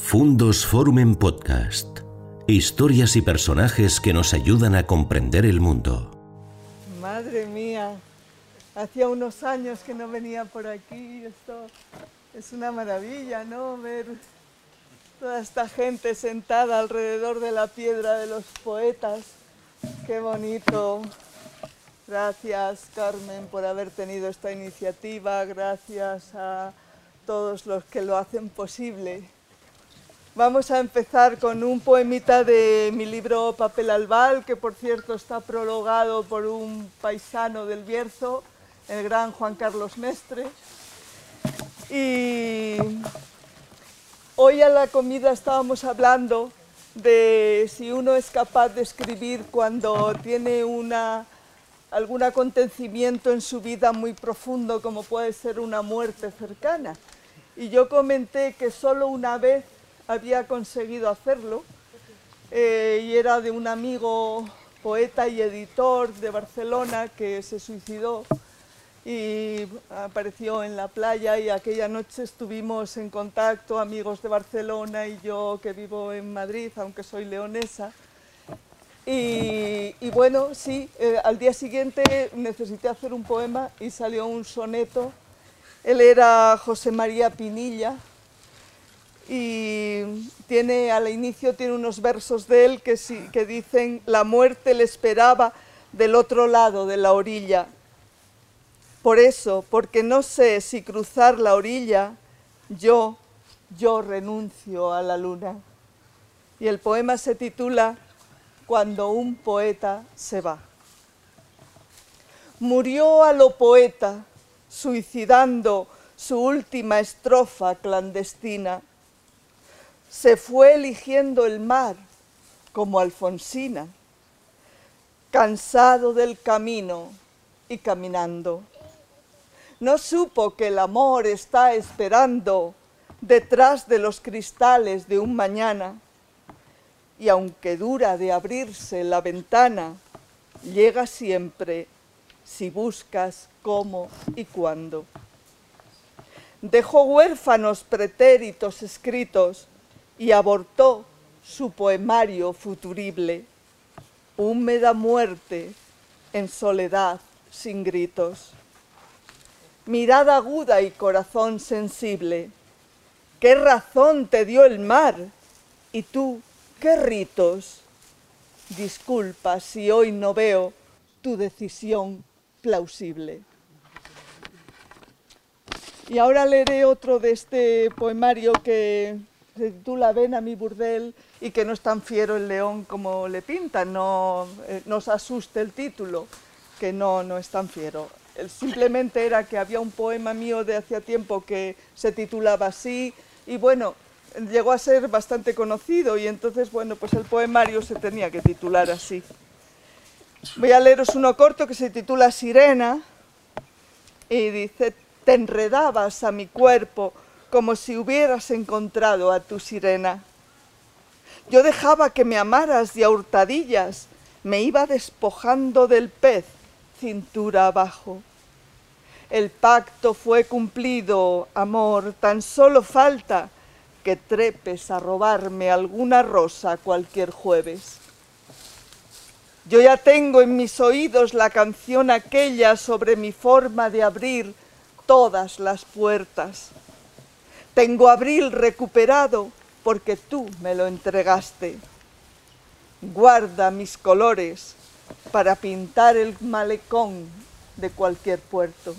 Fundos Forum en Podcast. Historias y personajes que nos ayudan a comprender el mundo. Madre mía, hacía unos años que no venía por aquí. Esto es una maravilla, ¿no? Ver toda esta gente sentada alrededor de la piedra de los poetas. Qué bonito. Gracias, Carmen, por haber tenido esta iniciativa. Gracias a todos los que lo hacen posible. Vamos a empezar con un poemita de mi libro Papel Albal, que por cierto está prologado por un paisano del Bierzo, el gran Juan Carlos Mestre. Y hoy a la comida estábamos hablando de si uno es capaz de escribir cuando tiene una, algún acontecimiento en su vida muy profundo, como puede ser una muerte cercana. Y yo comenté que solo una vez había conseguido hacerlo eh, y era de un amigo poeta y editor de Barcelona que se suicidó y apareció en la playa y aquella noche estuvimos en contacto, amigos de Barcelona y yo que vivo en Madrid, aunque soy leonesa. Y, bueno, sí, eh, al día siguiente necesité hacer un poema y salió un soneto. Él era José María Pinilla, y tiene al inicio tiene unos versos de él que, que dicen la muerte le esperaba del otro lado de la orilla. Por eso, porque no sé si cruzar la orilla, yo, yo renuncio a la luna. Y el poema se titula Cuando un poeta se va. Murió a lo poeta, suicidando su última estrofa clandestina se fue eligiendo el mar como Alfonsina, cansado del camino y caminando. No supo que el amor está esperando detrás de los cristales de un mañana, y aunque dura de abrirse la ventana, llega siempre si buscas cómo y cuándo. Dejó huérfanos pretéritos escritos y abortó su poemario futurible, húmeda muerte en soledad sin gritos. Mirada aguda y corazón sensible, ¿qué razón te dio el mar? Y tú, ¿qué ritos? Disculpa si hoy no veo tu decisión plausible. Y ahora leeré otro de este poemario que se titula Ven a mi burdel y que no es tan fiero el león como le pintan, no eh, nos asuste el título, que no, no es tan fiero. simplemente era que había un poema mío de hacía tiempo que se titulaba así y bueno, llegó a ser bastante conocido y entonces bueno, pues el poemario se tenía que titular así. Voy a leeros uno corto que se titula Sirena y dice, te enredabas a mi cuerpo como si hubieras encontrado a tu sirena. Yo dejaba que me amaras y a hurtadillas me iba despojando del pez cintura abajo. El pacto fue cumplido, amor, tan solo falta que trepes a robarme alguna rosa cualquier jueves. Yo ya tengo en mis oídos la canción aquella sobre mi forma de abrir todas las puertas. Tengo abril recuperado porque tú me lo entregaste. Guarda mis colores para pintar el malecón de cualquier puerto.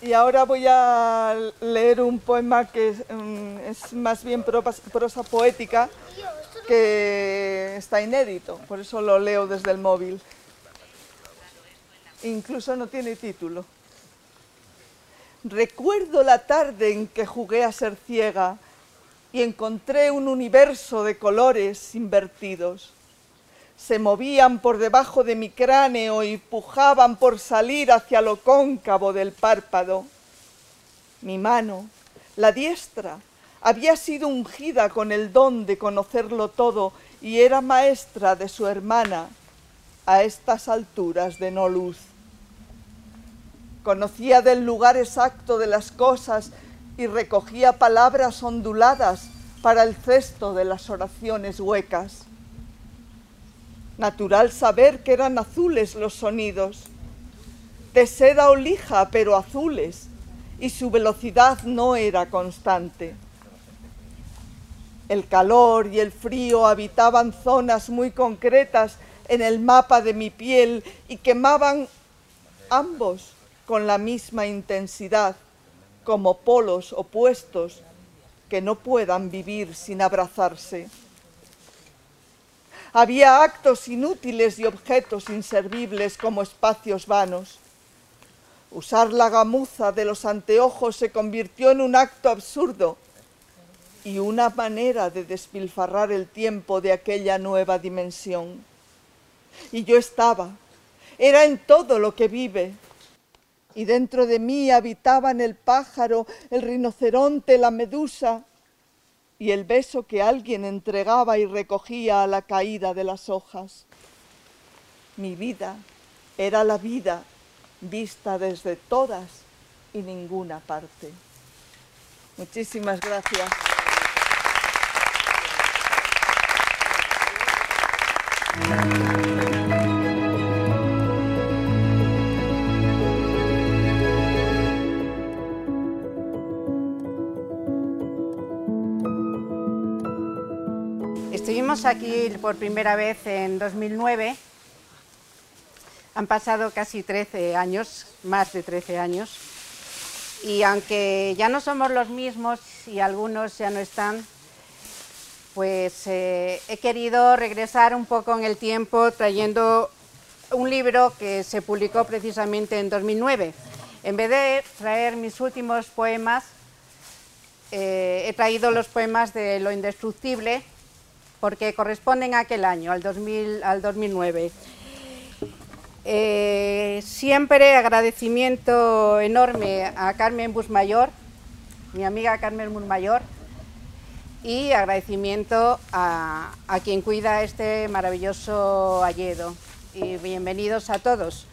Y ahora voy a leer un poema que es, mm, más bien prosa poética, que está inédito, por eso lo leo desde el móvil. Incluso no tiene título. Recuerdo la tarde en que jugué a ser ciega y encontré un universo de colores invertidos. Se movían por debajo de mi cráneo y pujaban por salir hacia lo cóncavo del párpado. Mi mano, la diestra, había sido ungida con el don de conocerlo todo y era maestra de su hermana a estas alturas de no luz. Conocía del lugar exacto de las cosas y recogía palabras onduladas para el cesto de las oraciones huecas. Natural saber que eran azules los sonidos, de seda o lija, pero azules, y su velocidad no era constante. El calor y el frío habitaban zonas muy concretas en el mapa de mi piel y quemaban ambos con la misma intensidad, como polos opuestos que no puedan vivir sin abrazarse. Había actos inútiles y objetos inservibles como espacios vanos. Usar la gamuza de los anteojos se convirtió en un acto absurdo y una manera de despilfarrar el tiempo de aquella nueva dimensión. Y yo estaba, era en todo lo que vive. Y dentro de mí habitaban el pájaro, el rinoceronte, la medusa y el beso que alguien entregaba y recogía a la caída de las hojas. Mi vida era la vida vista desde todas y ninguna parte. Muchísimas gracias. Estuvimos aquí por primera vez en 2009. Han pasado casi 13 años, más de 13 años. Y aunque ya no somos los mismos y algunos ya no están, pues eh, he querido regresar un poco en el tiempo trayendo un libro que se publicó precisamente en 2009. En vez de traer mis últimos poemas, eh, he traído los poemas de Lo Indestructible, porque corresponden a aquel año, al, 2000, al 2009. Eh, siempre agradecimiento enorme a Carmen Busmayor, mi amiga Carmen Busmayor, y agradecimiento a, a quien cuida este maravilloso alledo. Y bienvenidos a todos.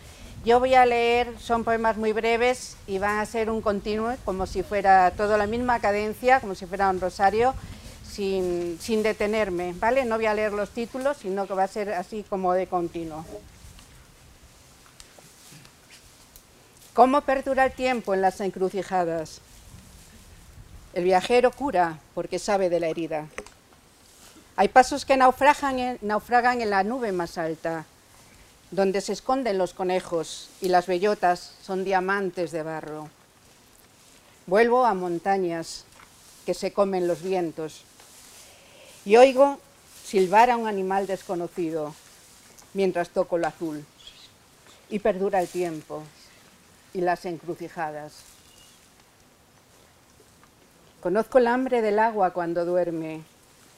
Yo voy a leer, son poemas muy breves y van a ser un continuo, como si fuera toda la misma cadencia, como si fuera un rosario, sin, sin, detenerme, ¿vale? No voy a leer los títulos, sino que va a ser así como de continuo. ¿Cómo perdura el tiempo en las encrucijadas? El viajero cura porque sabe de la herida. Hay pasos que naufragan en, naufragan en la nube más alta, donde se esconden los conejos y las bellotas son diamantes de barro. Vuelvo a montañas que se comen los vientos y oigo silbar a un animal desconocido mientras toco lo azul y perdura el tiempo y las encrucijadas. Conozco el hambre del agua cuando duerme,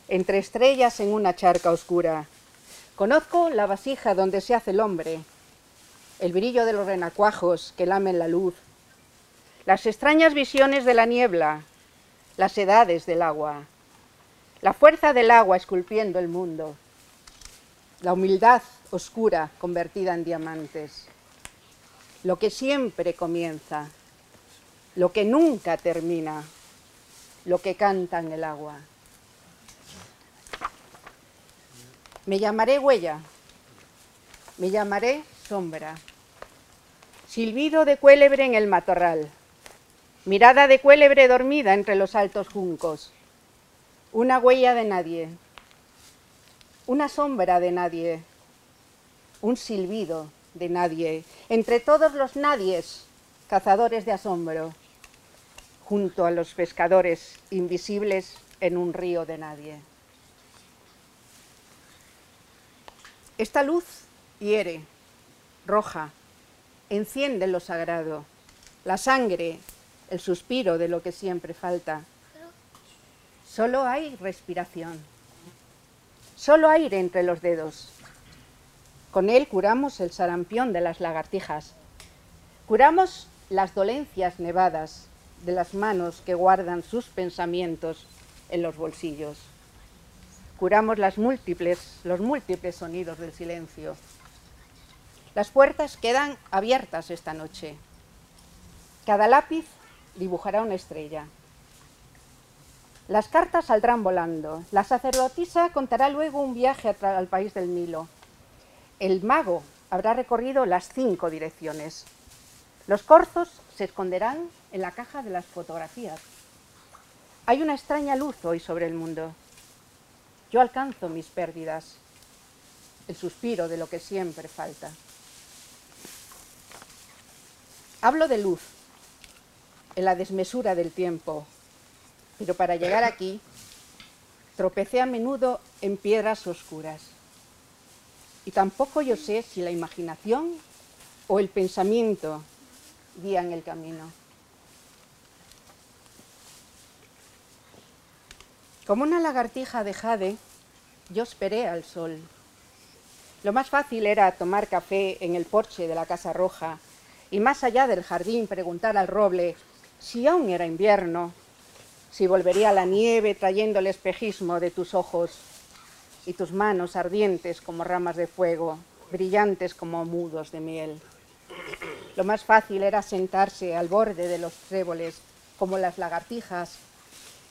entre estrellas en una charca oscura. Conozco la vasija donde se hace el hombre, el brillo de los renacuajos que lamen la luz, las extrañas visiones de la niebla, las edades del agua, la fuerza del agua esculpiendo el mundo, la humildad oscura convertida en diamantes, lo que siempre comienza, lo que nunca termina, lo que canta en el agua. Me llamaré huella, me llamaré sombra, silbido de cuélebre en el matorral, mirada de cuélebre dormida entre los altos juncos, una huella de nadie, una sombra de nadie, un silbido de nadie, entre todos los nadies, cazadores de asombro, junto a los pescadores invisibles en un río de nadie. Esta luz hiere, roja, enciende lo sagrado, la sangre, el suspiro de lo que siempre falta. Solo hay respiración, solo aire entre los dedos. Con él curamos el sarampión de las lagartijas, curamos las dolencias nevadas de las manos que guardan sus pensamientos en los bolsillos. Curamos los múltiples sonidos del silencio. Las puertas quedan abiertas esta noche. Cada lápiz dibujará una estrella. Las cartas saldrán volando. La sacerdotisa contará luego un viaje al país del Nilo. El mago habrá recorrido las cinco direcciones. Los corzos se esconderán en la caja de las fotografías. Hay una extraña luz hoy sobre el mundo. Yo alcanzo mis pérdidas, el suspiro de lo que siempre falta. Hablo de luz, en la desmesura del tiempo, pero para llegar aquí tropecé a menudo en piedras oscuras. Y tampoco yo sé si la imaginación o el pensamiento guían el camino. Como una lagartija de jade, yo esperé al sol. Lo más fácil era tomar café en el porche de la Casa Roja y más allá del jardín preguntar al roble si aún era invierno, si volvería la nieve trayendo el espejismo de tus ojos y tus manos ardientes como ramas de fuego, brillantes como mudos de miel. Lo más fácil era sentarse al borde de los tréboles como las lagartijas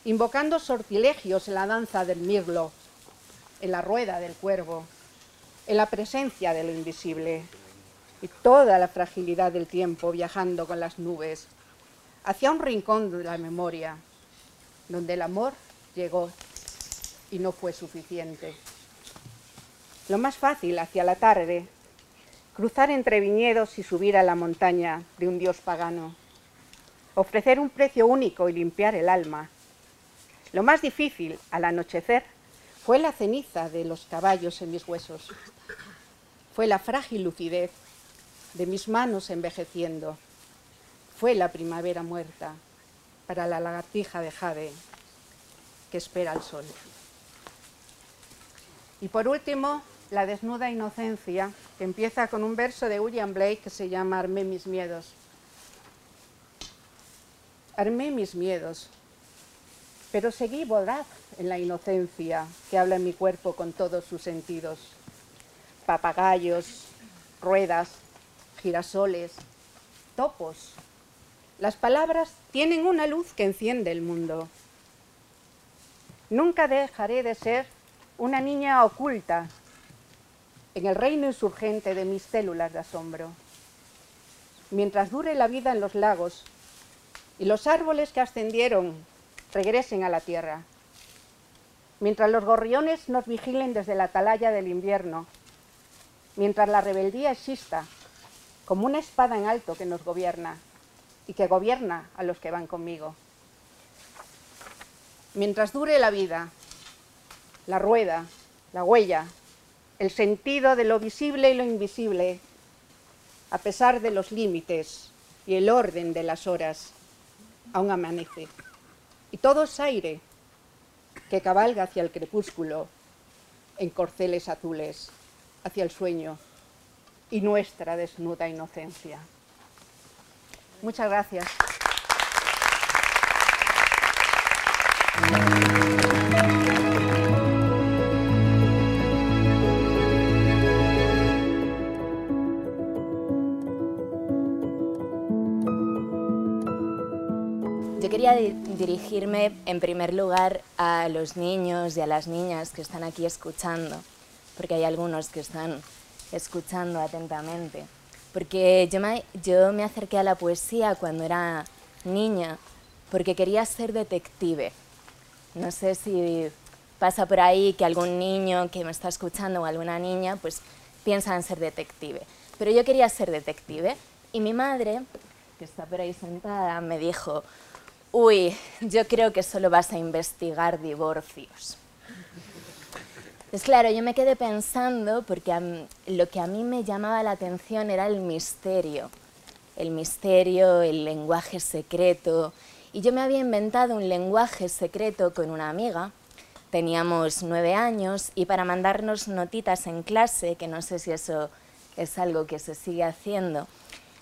invocando sortilegios en la danza del mirlo, en la rueda del cuervo, en la presencia de lo invisible y toda la fragilidad del tiempo viajando con las nubes hacia un rincón de la memoria, donde el amor llegó y no fue suficiente. Lo más fácil hacia la tarde, cruzar entre viñedos y subir a la montaña de un dios pagano, ofrecer un precio único y limpiar el alma, lo más difícil al anochecer fue la ceniza de los caballos en mis huesos. Fue la frágil lucidez de mis manos envejeciendo. Fue la primavera muerta para la lagartija de jade que espera el sol. Y por último, la desnuda inocencia, que empieza con un verso de William Blake que se llama Armé mis miedos. Armé mis miedos, pero seguí voraz en la inocencia que habla en mi cuerpo con todos sus sentidos. Papagayos, ruedas, girasoles, topos. Las palabras tienen una luz que enciende el mundo. Nunca dejaré de ser una niña oculta en el reino insurgente de mis células de asombro. Mientras dure la vida en los lagos y los árboles que ascendieron regresen a la tierra. Mientras los gorriones nos vigilen desde la atalaya del invierno, mientras la rebeldía exista como una espada en alto que nos gobierna y que gobierna a los que van conmigo. Mientras dure la vida, la rueda, la huella, el sentido de lo visible y lo invisible, a pesar de los límites y el orden de las horas, aún amanece y todo es aire que cabalga hacia el crepúsculo en corceles azules, hacia el sueño y nuestra desnuda inocencia. Muchas gracias. dirigirme en primer lugar a los niños y a las niñas que están aquí escuchando, porque hay algunos que están escuchando atentamente. Porque yo me, acerqué a la poesía cuando era niña porque quería ser detective. No sé si pasa por ahí que algún niño que me está escuchando o alguna niña pues piensa en ser detective. Pero yo quería ser detective y mi madre, que está por ahí sentada, me dijo, uy, yo creo que solo vas a investigar divorcios. Pues claro, yo me quedé pensando porque lo que a mí me llamaba la atención era el misterio, el misterio, el lenguaje secreto. Y yo me había inventado un lenguaje secreto con una amiga. Teníamos nueve años y para mandarnos notitas en clase, que no sé si eso es algo que se sigue haciendo,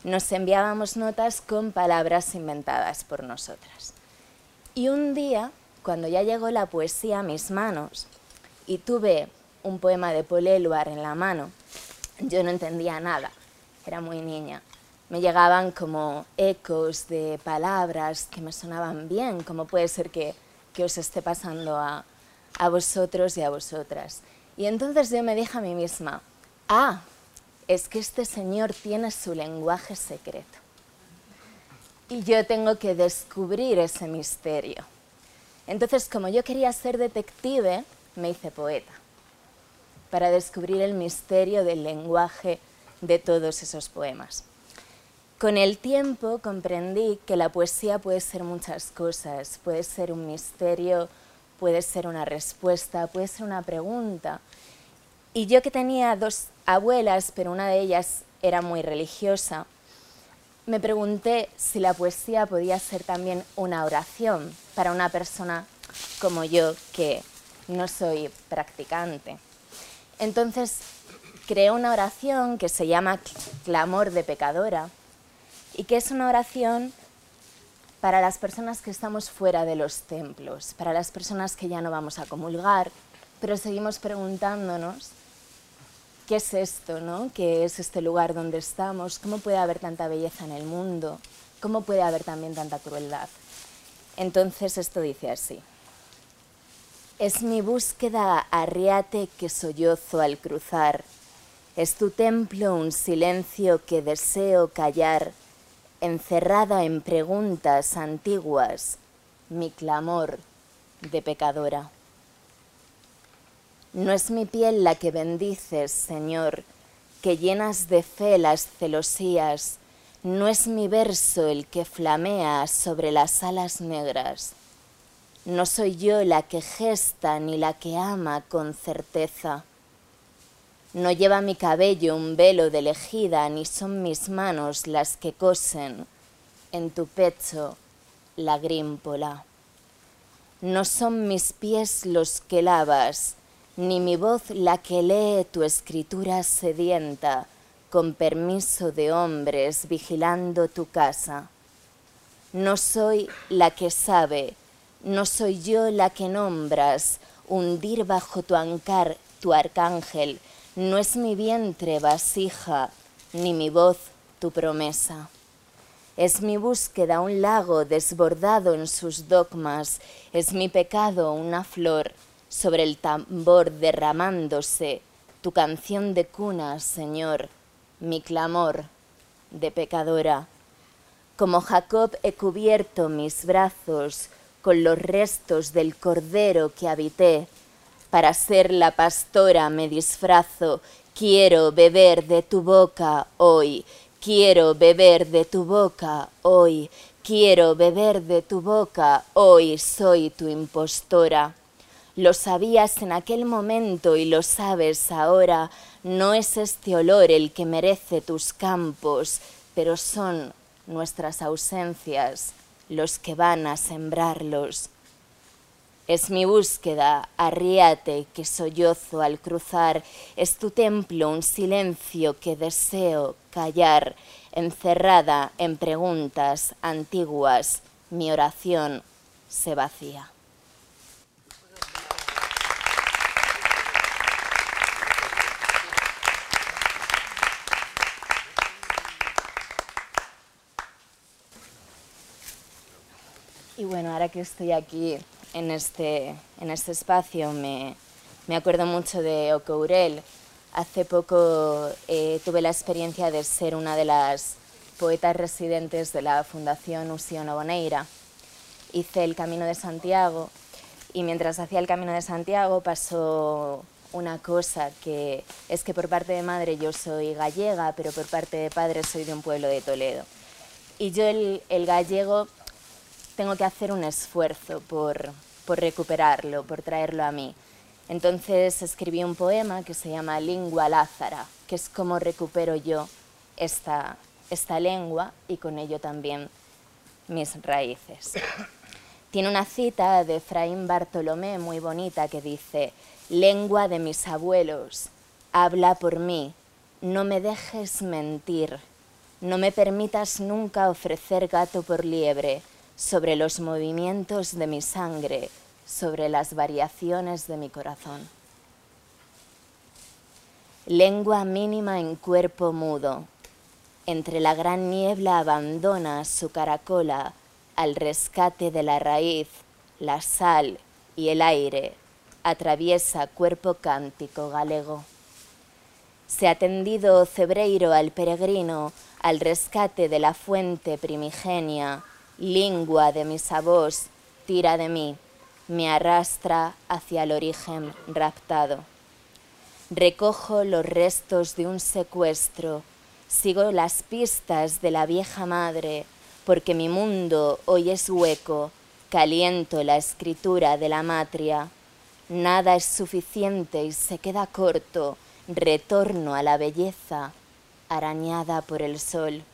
nos enviábamos notas con palabras inventadas por nosotras. Y un día, cuando ya llegó la poesía a mis manos y tuve un poema de Paul Eluard en la mano, yo no entendía nada, era muy niña, me llegaban como ecos de palabras que me sonaban bien, como puede ser que, que os esté pasando a, a vosotros y a vosotras. Y entonces yo me dije a mí misma, ah, es que este señor tiene su lenguaje secreto. Y yo tengo que descubrir ese misterio. Entonces, como yo quería ser detective, me hice poeta, para descubrir el misterio del lenguaje de todos esos poemas. Con el tiempo comprendí que la poesía puede ser muchas cosas, puede ser un misterio, puede ser una respuesta, puede ser una pregunta. Y yo que tenía dos abuelas, pero una de ellas era muy religiosa, me pregunté si la poesía podía ser también una oración para una persona como yo que no soy practicante. Entonces creé una oración que se llama Clamor de Pecadora y que es una oración para las personas que estamos fuera de los templos, para las personas que ya no vamos a comulgar, pero seguimos preguntándonos qué es esto, ¿no? ¿Qué es este lugar donde estamos? ¿Cómo puede haber tanta belleza en el mundo? ¿Cómo puede haber también tanta crueldad? Entonces esto dice así. Es mi búsqueda arriate que sollozo al cruzar. Es tu templo un silencio que deseo callar encerrada en preguntas antiguas, mi clamor de pecadora. No es mi piel la que bendices, Señor, que llenas de fe las celosías, no es mi verso el que flamea sobre las alas negras. No soy yo la que gesta ni la que ama con certeza no lleva mi cabello un velo de lejida, ni son mis manos las que cosen en tu pecho la grímpola. No son mis pies los que lavas, ni mi voz la que lee tu escritura sedienta, con permiso de hombres vigilando tu casa. No soy la que sabe, no soy yo la que nombras, hundir bajo tu ancar tu arcángel, no es mi vientre vasija, ni mi voz tu promesa. Es mi búsqueda un lago desbordado en sus dogmas, es mi pecado una flor sobre el tambor derramándose, tu canción de cuna, Señor, mi clamor de pecadora. Como Jacob he cubierto mis brazos con los restos del cordero que habité, para ser la pastora me disfrazo, quiero beber de tu boca hoy, quiero beber de tu boca hoy, quiero beber de tu boca hoy, soy tu impostora. Lo sabías en aquel momento y lo sabes ahora, no es este olor el que merece tus campos, pero son nuestras ausencias los que van a sembrarlos. Es mi búsqueda, arriate que sollozo al cruzar, es tu templo un silencio que deseo callar, encerrada en preguntas antiguas, mi oración se vacía. Y bueno, ahora que estoy aquí en este, en este espacio me, me acuerdo mucho de Ocourel. Hace poco eh, tuve la experiencia de ser una de las poetas residentes de la Fundación Usiono Boneira. Hice el Camino de Santiago y mientras hacía el Camino de Santiago pasó una cosa que es que por parte de madre yo soy gallega, pero por parte de padre soy de un pueblo de Toledo. Y yo el, el gallego tengo que hacer un esfuerzo por, por recuperarlo, por traerlo a mí. Entonces escribí un poema que se llama Lingua Lázara, que es como recupero yo esta, esta lengua y con ello también mis raíces. Tiene una cita de Efraín Bartolomé muy bonita que dice, lengua de mis abuelos, habla por mí, no me dejes mentir, no me permitas nunca ofrecer gato por liebre, sobre los movimientos de mi sangre, sobre las variaciones de mi corazón. Lengua mínima en cuerpo mudo, entre la gran niebla abandona su caracola al rescate de la raíz, la sal y el aire, atraviesa cuerpo cántico galego. Se ha tendido Cebreiro al peregrino, al rescate de la fuente primigenia, lingua de mis avós, tira de mí, me arrastra hacia el origen raptado. Recojo los restos de un secuestro, sigo las pistas de la vieja madre, porque mi mundo hoy es hueco, caliento la escritura de la matria. Nada es suficiente y se queda corto, retorno a la belleza, arañada por el sol.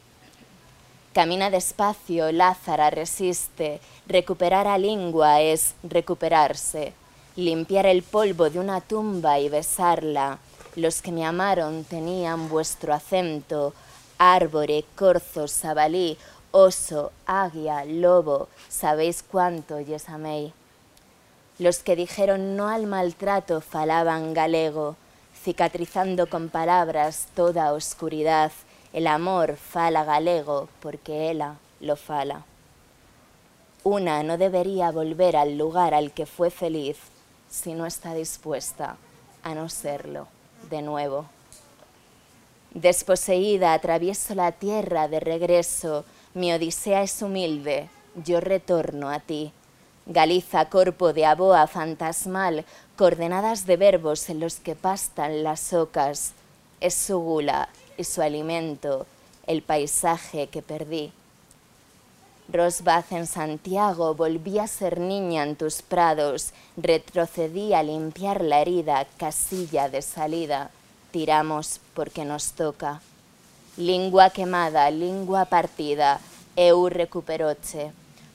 Camina despacio, Lázara resiste. Recuperar a lengua es recuperarse. Limpiar el polvo de una tumba y besarla. Los que me amaron tenían vuestro acento. Árbore, corzo, sabalí, oso, águia, lobo, sabéis cuánto yes améis. Los que dijeron no al maltrato falaban galego, cicatrizando con palabras toda oscuridad el amor fala galego porque ella lo fala. Una no debería volver al lugar al que fue feliz si no está dispuesta a no serlo de nuevo. Desposeída atravieso la tierra de regreso, mi odisea es humilde, yo retorno a ti. Galiza corpo de aboa fantasmal, coordenadas de verbos en los que pastan las ocas, es su gula y su alimento, el paisaje que perdí. Rosbaz en Santiago, volví a ser niña en tus prados, retrocedí a limpiar la herida, casilla de salida, tiramos porque nos toca. Lingua quemada, lingua partida, eu recuperoche.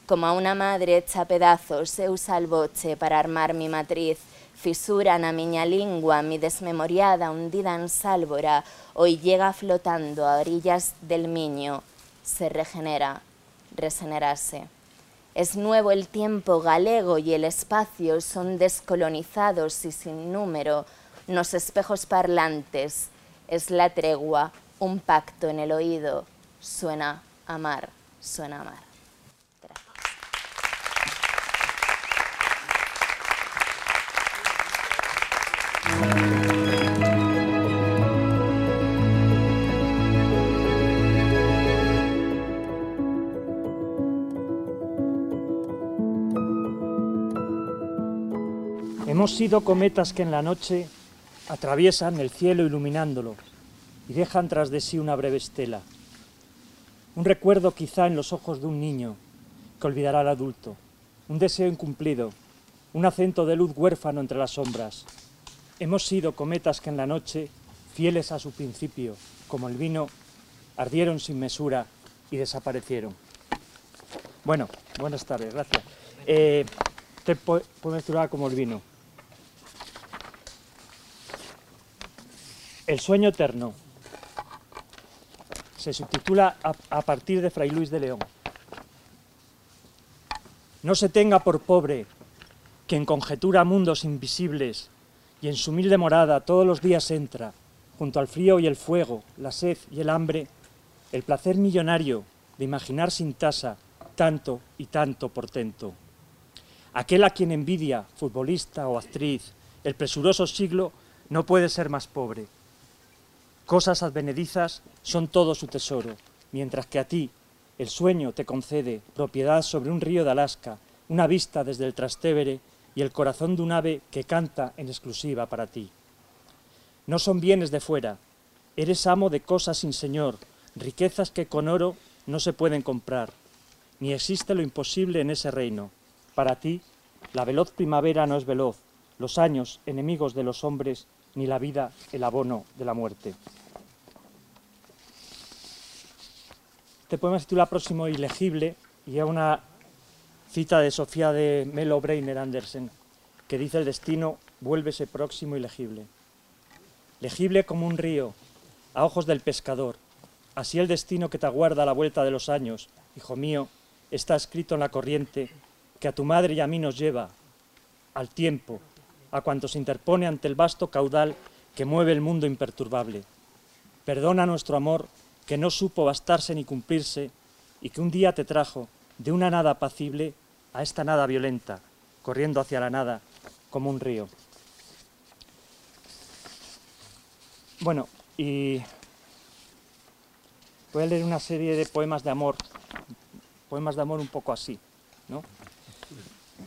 Como a una madre hecha pedazos, eu salvoche para armar mi matriz, fisura na miña lingua, mi desmemoriada hundida en sálvora, hoy llega flotando a orillas del Miño, se regenera, regenerase. Es nuevo el tiempo galego y el espacio son descolonizados y sin número, los espejos parlantes, es la tregua, un pacto en el oído, suena amar, suena amar. Hemos sido cometas que en la noche atraviesan el cielo iluminándolo y dejan tras de sí una breve estela. Un recuerdo quizá en los ojos de un niño que olvidará al adulto, un deseo incumplido, un acento de luz huérfano entre las sombras. Hemos sido cometas que en la noche, fieles a su principio, como el vino, ardieron sin mesura y desaparecieron. Bueno, buenas tardes, gracias. Eh, te puedo como el vino. El sueño eterno. Se subtitula a, partir de Fray Luis de León. No se tenga por pobre quien conjetura mundos invisibles y en su humilde morada todos los días entra, junto al frío y el fuego, la sed y el hambre, el placer millonario de imaginar sin tasa tanto y tanto portento. Aquel a quien envidia, futbolista o actriz, el presuroso siglo, no puede ser más pobre Cosas advenedizas son todo su tesoro, mientras que a ti el sueño te concede propiedad sobre un río de Alaska, una vista desde el Trastevere y el corazón de un ave que canta en exclusiva para ti. No son bienes de fuera, eres amo de cosas sin señor, riquezas que con oro no se pueden comprar, ni existe lo imposible en ese reino. Para ti, la veloz primavera no es veloz, los años, enemigos de los hombres, ni la vida el abono de la muerte. Este poema se titula Próximo ilegible y es una cita de Sofía de Melo Breiner Andersen que dice el destino vuélvese próximo y legible. Legible como un río, a ojos del pescador. Así el destino que te aguarda a la vuelta de los años, hijo mío, está escrito en la corriente que a tu madre y a mí nos lleva, al tiempo, a cuanto se interpone ante el vasto caudal que mueve el mundo imperturbable. Perdona nuestro amor que no supo bastarse ni cumplirse y que un día te trajo de una nada apacible a esta nada violenta, corriendo hacia la nada como un río. Bueno, y voy a leer una serie de poemas de amor, poemas de amor un poco así, ¿no?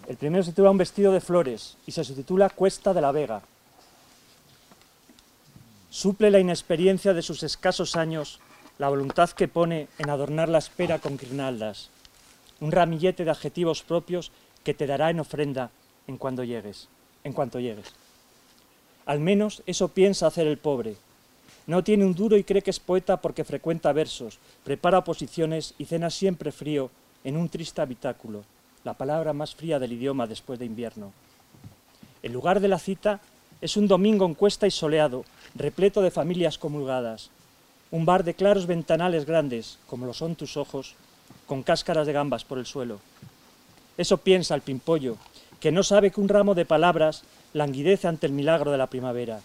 El primero se titula Un vestido de flores y se subtitula Cuesta de la Vega. Suple la inexperiencia de sus escasos años la voluntad que pone en adornar la espera con guirnaldas, un ramillete de adjetivos propios que te dará en ofrenda en cuando llegues, en cuanto llegues. Al menos eso piensa hacer el pobre. No tiene un duro y cree que es poeta porque frecuenta versos, prepara posiciones y cena siempre frío en un triste habitáculo, la palabra más fría del idioma después de invierno. El lugar de la cita es un domingo en cuesta y soleado, repleto de familias comulgadas, un bar de claros ventanales grandes, como lo son tus ojos, con cáscaras de gambas por el suelo. Eso piensa el pimpollo, que no sabe que un ramo de palabras languidece ante el milagro de la primavera,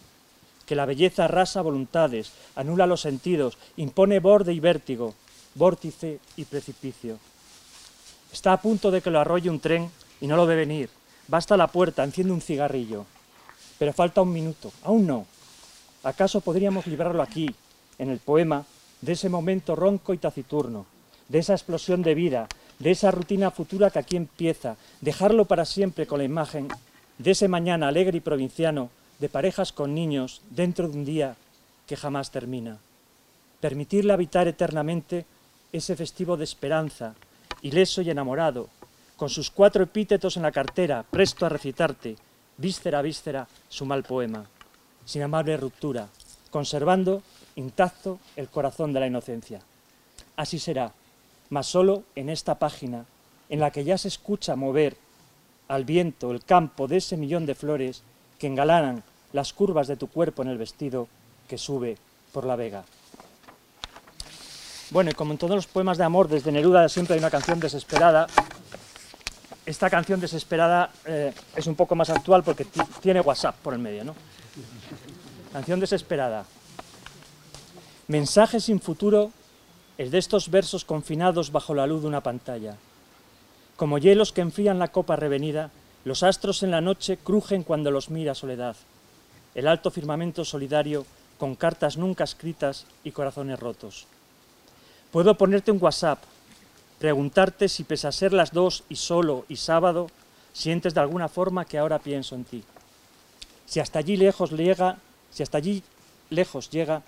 que la belleza arrasa voluntades, anula los sentidos, impone borde y vértigo, vórtice y precipicio. Está a punto de que lo arrolle un tren y no lo ve venir. Basta la puerta, enciende un cigarrillo. Pero falta un minuto, aún no. ¿Acaso podríamos librarlo aquí, en el poema, de ese momento ronco y taciturno, de esa explosión de vida, de esa rutina futura que aquí empieza, dejarlo para siempre con la imagen de ese mañana alegre y provinciano, de parejas con niños, dentro de un día que jamás termina. Permitirle habitar eternamente ese festivo de esperanza, ileso y enamorado, con sus cuatro epítetos en la cartera, presto a recitarte, víscera a víscera, su mal poema, sin amable ruptura, conservando intacto el corazón de la inocencia. Así será, mas solo en esta página, en la que ya se escucha mover al viento el campo de ese millón de flores que engalanan las curvas de tu cuerpo en el vestido que sube por la vega. Bueno, y como en todos los poemas de amor, desde Neruda siempre hay una canción desesperada. Esta canción desesperada eh, es un poco más actual porque tiene WhatsApp por el medio, ¿no? Canción desesperada. Mensaje sin futuro es de estos versos confinados bajo la luz de una pantalla. Como hielos que enfrían la copa revenida, los astros en la noche crujen cuando los mira soledad. El alto firmamento solidario con cartas nunca escritas y corazones rotos. Puedo ponerte un WhatsApp, preguntarte si pese a ser las dos y solo y sábado, sientes de alguna forma que ahora pienso en ti. Si hasta allí lejos llega, si hasta allí lejos llega,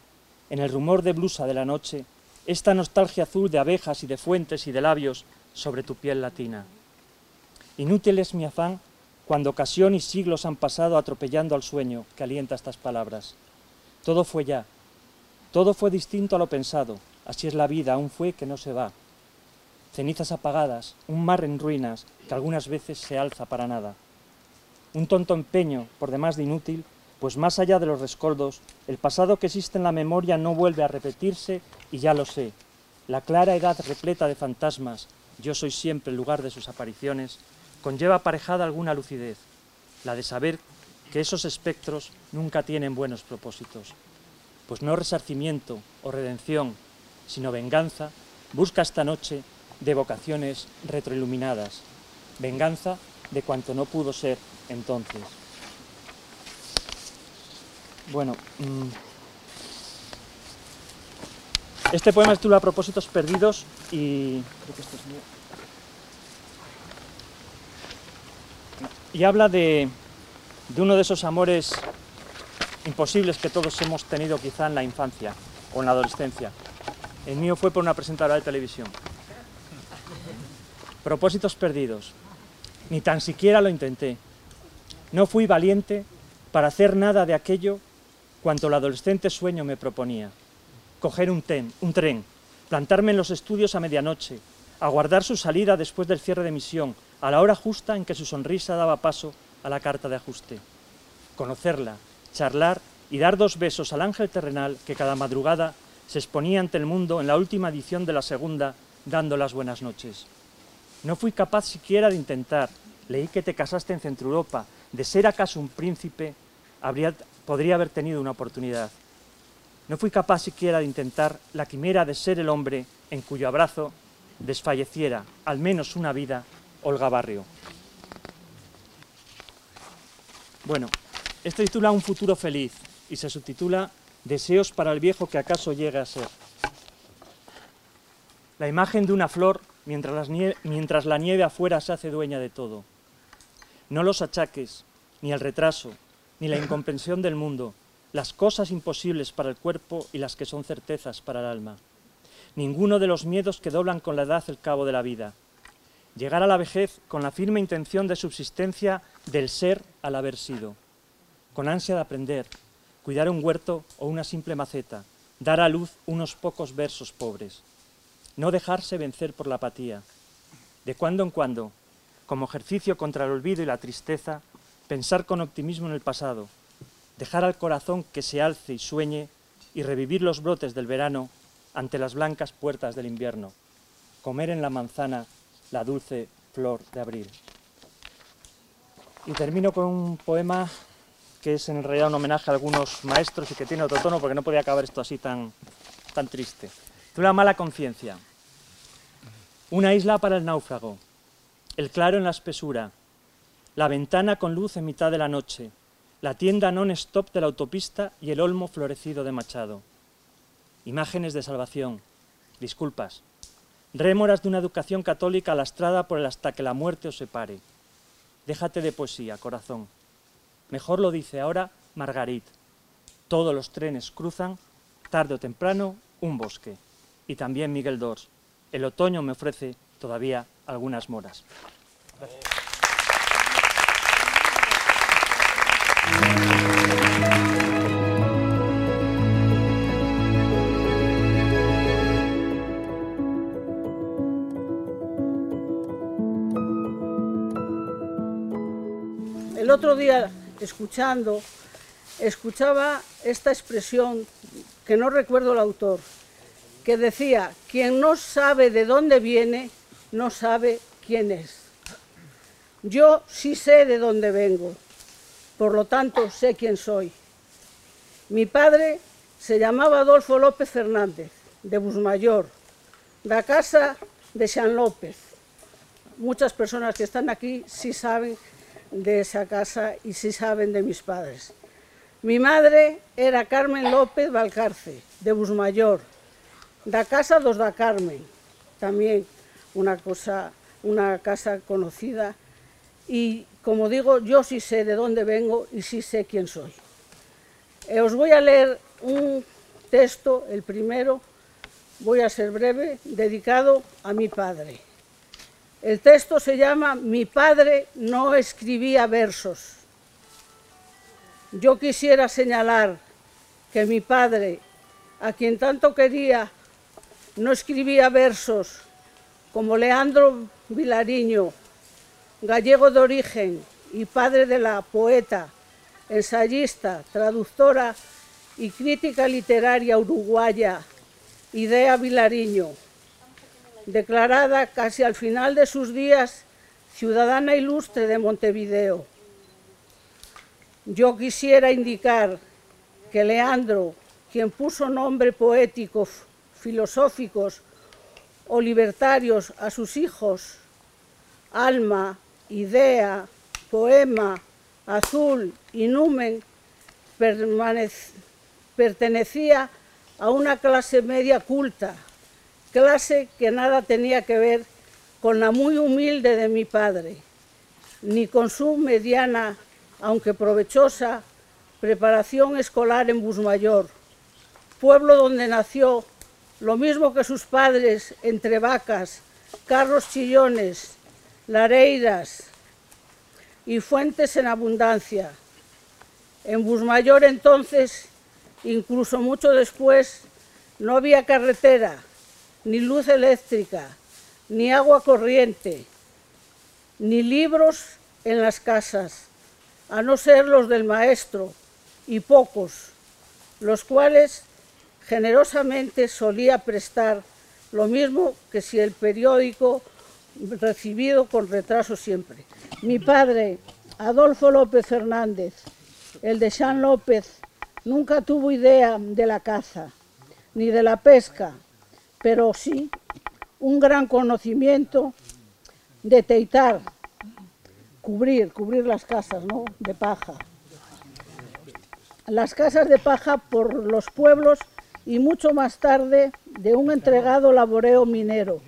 en el rumor de blusa de la noche, esta nostalgia azul de abejas y de fuentes y de labios sobre tu piel latina. Inútil es mi afán cuando ocasión y siglos han pasado atropellando al sueño que alienta estas palabras. Todo fue ya, todo fue distinto a lo pensado, Así es la vida, aún fue que no se va. Cenizas apagadas, un mar en ruinas que algunas veces se alza para nada. Un tonto empeño, por demás de inútil, pues más allá de los rescoldos, el pasado que existe en la memoria no vuelve a repetirse y ya lo sé. La clara edad repleta de fantasmas, yo soy siempre el lugar de sus apariciones, conlleva aparejada alguna lucidez, la de saber que esos espectros nunca tienen buenos propósitos, pues no resarcimiento o redención sino venganza, busca esta noche de vocaciones retroiluminadas, venganza de cuanto no pudo ser entonces. Bueno, mm, este poema es titula Propósitos Perdidos y creo que esto es Y habla de, de uno de esos amores imposibles que todos hemos tenido quizá en la infancia o en la adolescencia, el mío fue por una presentadora de televisión. Propósitos perdidos. Ni tan siquiera lo intenté. No fui valiente para hacer nada de aquello cuanto el adolescente sueño me proponía. Coger un, un tren, plantarme en los estudios a medianoche, aguardar su salida después del cierre de misión, a la hora justa en que su sonrisa daba paso a la carta de ajuste. Conocerla, charlar y dar dos besos al ángel terrenal que cada madrugada se exponía ante el mundo en la última edición de la segunda, dando las buenas noches. No fui capaz siquiera de intentar. Leí que te casaste en Centro Europa. De ser acaso un príncipe, podría haber tenido una oportunidad. no fui capaz siquiera de intentar la quimera de ser el hombre en cuyo abrazo desfalleciera al menos una vida Olga Barrio. Bueno, este titula Un futuro feliz y se subtitula Deseos para el viejo que acaso llegue a ser. La imagen de una flor mientras, la nieve afuera se hace dueña de todo. No los achaques, ni el retraso, ni la incomprensión del mundo, las cosas imposibles para el cuerpo y las que son certezas para el alma. Ninguno de los miedos que doblan con la edad el cabo de la vida. Llegar a la vejez con la firme intención de subsistencia del ser al haber sido. Con ansia de aprender, cuidar un huerto o una simple maceta, dar a luz unos pocos versos pobres. No dejarse vencer por la apatía. De cuando en cuando, como ejercicio contra el olvido y la tristeza, pensar con optimismo en el pasado, dejar al corazón que se alce y sueñe y revivir los brotes del verano ante las blancas puertas del invierno, comer en la manzana la dulce flor de abril. Y termino con un poema que es en realidad un homenaje a algunos maestros y que tiene otro tono porque no podía acabar esto así tan, tan triste. Una mala conciencia. Una isla para el náufrago, el claro en la espesura, la ventana con luz en mitad de la noche, la tienda non-stop de la autopista y el olmo florecido de Machado. Imágenes de salvación, disculpas, rémoras de una educación católica lastrada por el hasta que la muerte os separe. Déjate de poesía, corazón. Mejor lo dice ahora Margarit. Todos los trenes cruzan, tarde o temprano, un bosque. Y también Miguel Dors. El otoño me ofrece todavía algunas moras. El otro día, escuchando, escuchaba esta expresión que no recuerdo el autor, que decía, quien no sabe de dónde viene, no sabe quién es. Yo sí sé de dónde vengo por lo tanto sé quién soy. Mi padre se llamaba Adolfo López Fernández, de Busmayor, la casa de San López. Muchas personas que están aquí sí saben de esa casa y sí saben de mis padres. Mi madre era Carmen López Valcarce, de Busmayor, la casa dos da Carmen, también una, cosa, una casa conocida y como digo, yo sí sé de dónde vengo y sí sé quién soy. Eh, os voy a leer un texto, el primero, voy a ser breve, dedicado a mi padre. El texto se llama Mi padre no escribía versos. Yo quisiera señalar que mi padre, a quien tanto quería, no escribía versos como Leandro Vilariño, gallego de origen y padre de la poeta, ensayista, traductora y crítica literaria uruguaya Idea Vilariño, declarada casi al final de sus días ciudadana ilustre de Montevideo. Yo quisiera indicar que Leandro, quien puso nombre poéticos, filosóficos o libertarios a sus hijos, Alma, idea, poema, azul y numen pertenecía a una clase media culta, clase que nada tenía que ver con la muy humilde de mi padre, ni con su mediana, aunque provechosa, preparación escolar en Busmayor, pueblo donde nació, lo mismo que sus padres, entre vacas, carros chillones, lareiras y fuentes en abundancia. En Busmayor entonces, incluso mucho después, no había carretera, ni luz eléctrica, ni agua corriente, ni libros en las casas, a no ser los del maestro, y pocos, los cuales generosamente solía prestar lo mismo que si el periódico recibido con retraso siempre. Mi padre, Adolfo López Fernández, el de San López, Nunca tuvo idea de la caza, ni de la pesca, pero sí un gran conocimiento de teitar, cubrir, cubrir las casas ¿no? de paja. Las casas de paja por los pueblos y mucho más tarde de un entregado laboreo minero,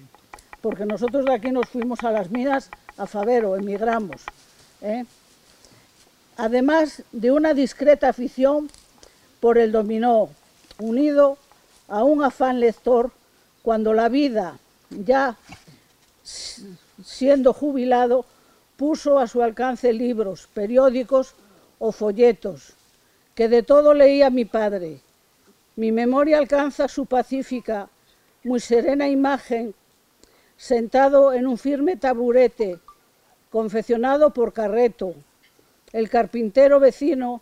porque nosotros de aquí nos fuimos a las minas a Favero, emigramos. ¿eh? Además de una discreta afición por el dominó, unido a un afán lector cuando la vida, ya siendo jubilado, puso a su alcance libros, periódicos o folletos, que de todo leía mi padre. Mi memoria alcanza su pacífica, muy serena imagen, sentado en un firme taburete, confeccionado por Carreto, el carpintero vecino,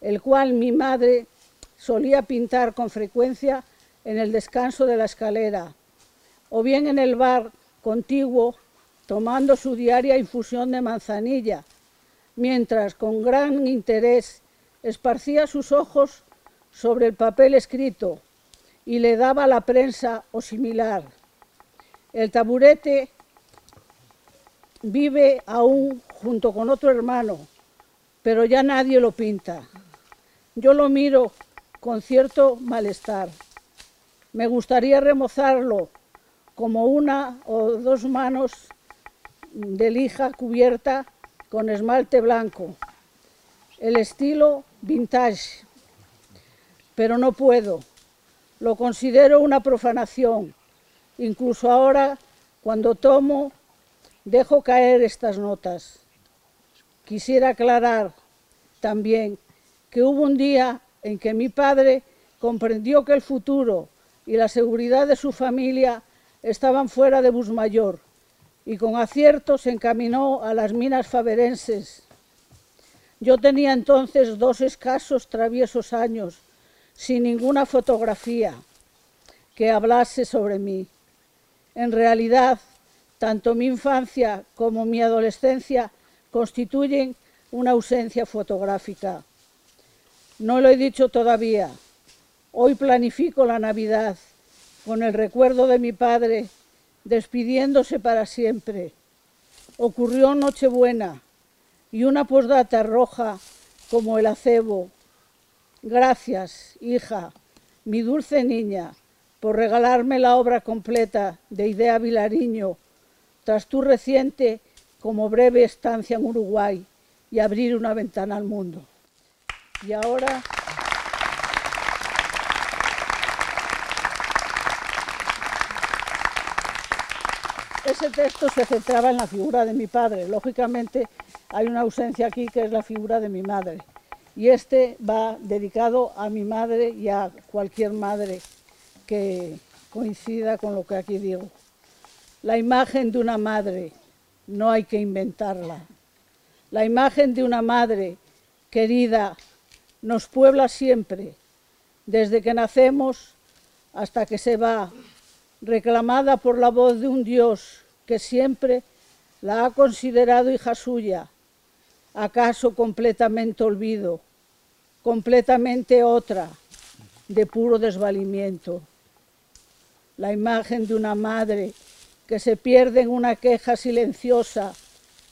el cual mi madre solía pintar con frecuencia en el descanso de la escalera, o bien en el bar contiguo, tomando su diaria infusión de manzanilla, mientras con gran interés esparcía sus ojos sobre el papel escrito y le daba la prensa o similar. El taburete vive aún junto con otro hermano, pero ya nadie lo pinta. Yo lo miro con cierto malestar. Me gustaría remozarlo como una o dos manos de lija cubierta con esmalte blanco, el estilo vintage, pero no puedo. Lo considero una profanación. Incluso ahora, cuando tomo, dejo caer estas notas. Quisiera aclarar también que hubo un día en que mi padre comprendió que el futuro y la seguridad de su familia estaban fuera de Busmayor y con acierto se encaminó a las minas faverenses. Yo tenía entonces dos escasos traviesos años, sin ninguna fotografía que hablase sobre mí. En realidad, tanto mi infancia como mi adolescencia constituyen una ausencia fotográfica. No lo he dicho todavía. Hoy planifico la Navidad con el recuerdo de mi padre despidiéndose para siempre. Ocurrió Nochebuena y una posdata roja como el acebo. Gracias, hija, mi dulce niña, por regalarme la obra completa de Idea Vilariño, tras tu reciente como breve estancia en Uruguay y abrir una ventana al mundo. Y ahora... Ese texto se centraba en la figura de mi padre. Lógicamente hay una ausencia aquí que es la figura de mi madre. Y este va dedicado a mi madre y a cualquier madre que coincida con lo que aquí digo. La imagen de una madre no hay que inventarla. La imagen de una madre querida nos puebla siempre, desde que nacemos hasta que se va, reclamada por la voz de un Dios que siempre la ha considerado hija suya, acaso completamente olvido, completamente otra, de puro desvalimiento. La imagen de una madre que se pierde en una queja silenciosa,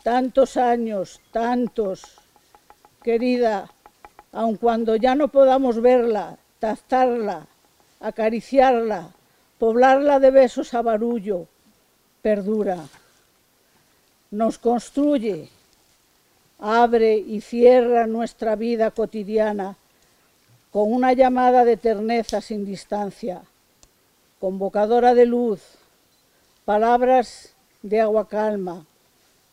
tantos años, tantos, querida, aun cuando ya no podamos verla, tazarla, acariciarla, poblarla de besos a barullo, perdura. Nos construye, abre y cierra nuestra vida cotidiana con una llamada de terneza sin distancia, convocadora de luz, palabras de agua calma,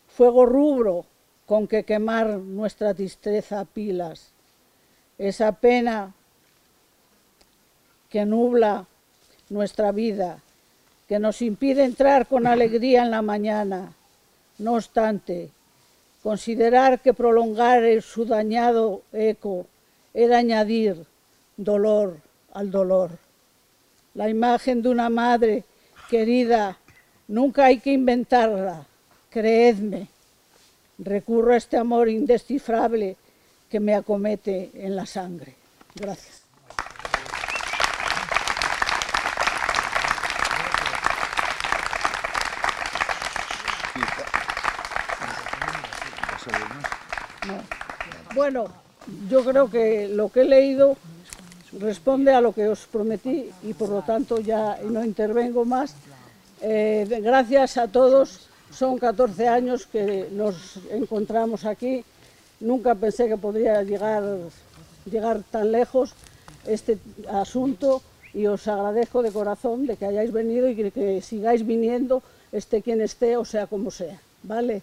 fuego rubro con que quemar nuestra tristeza a pilas esa pena que nubla nuestra vida, que nos impide entrar con alegría en la mañana. No obstante, considerar que prolongar su dañado eco era añadir dolor al dolor. La imagen de una madre querida nunca hay que inventarla, creedme. Recurro a este amor indescifrable que me acomete en la sangre. Gracias. Bueno, yo creo que lo que he leído responde a lo que os prometí y por lo tanto ya no intervengo más. Eh, gracias a todos, son 14 años que nos encontramos aquí. Nunca pensé que podría llegar, llegar tan lejos este asunto y os agradezco de corazón de que hayáis venido y que, que sigáis viniendo, esté quien esté o sea como sea. ¿Vale?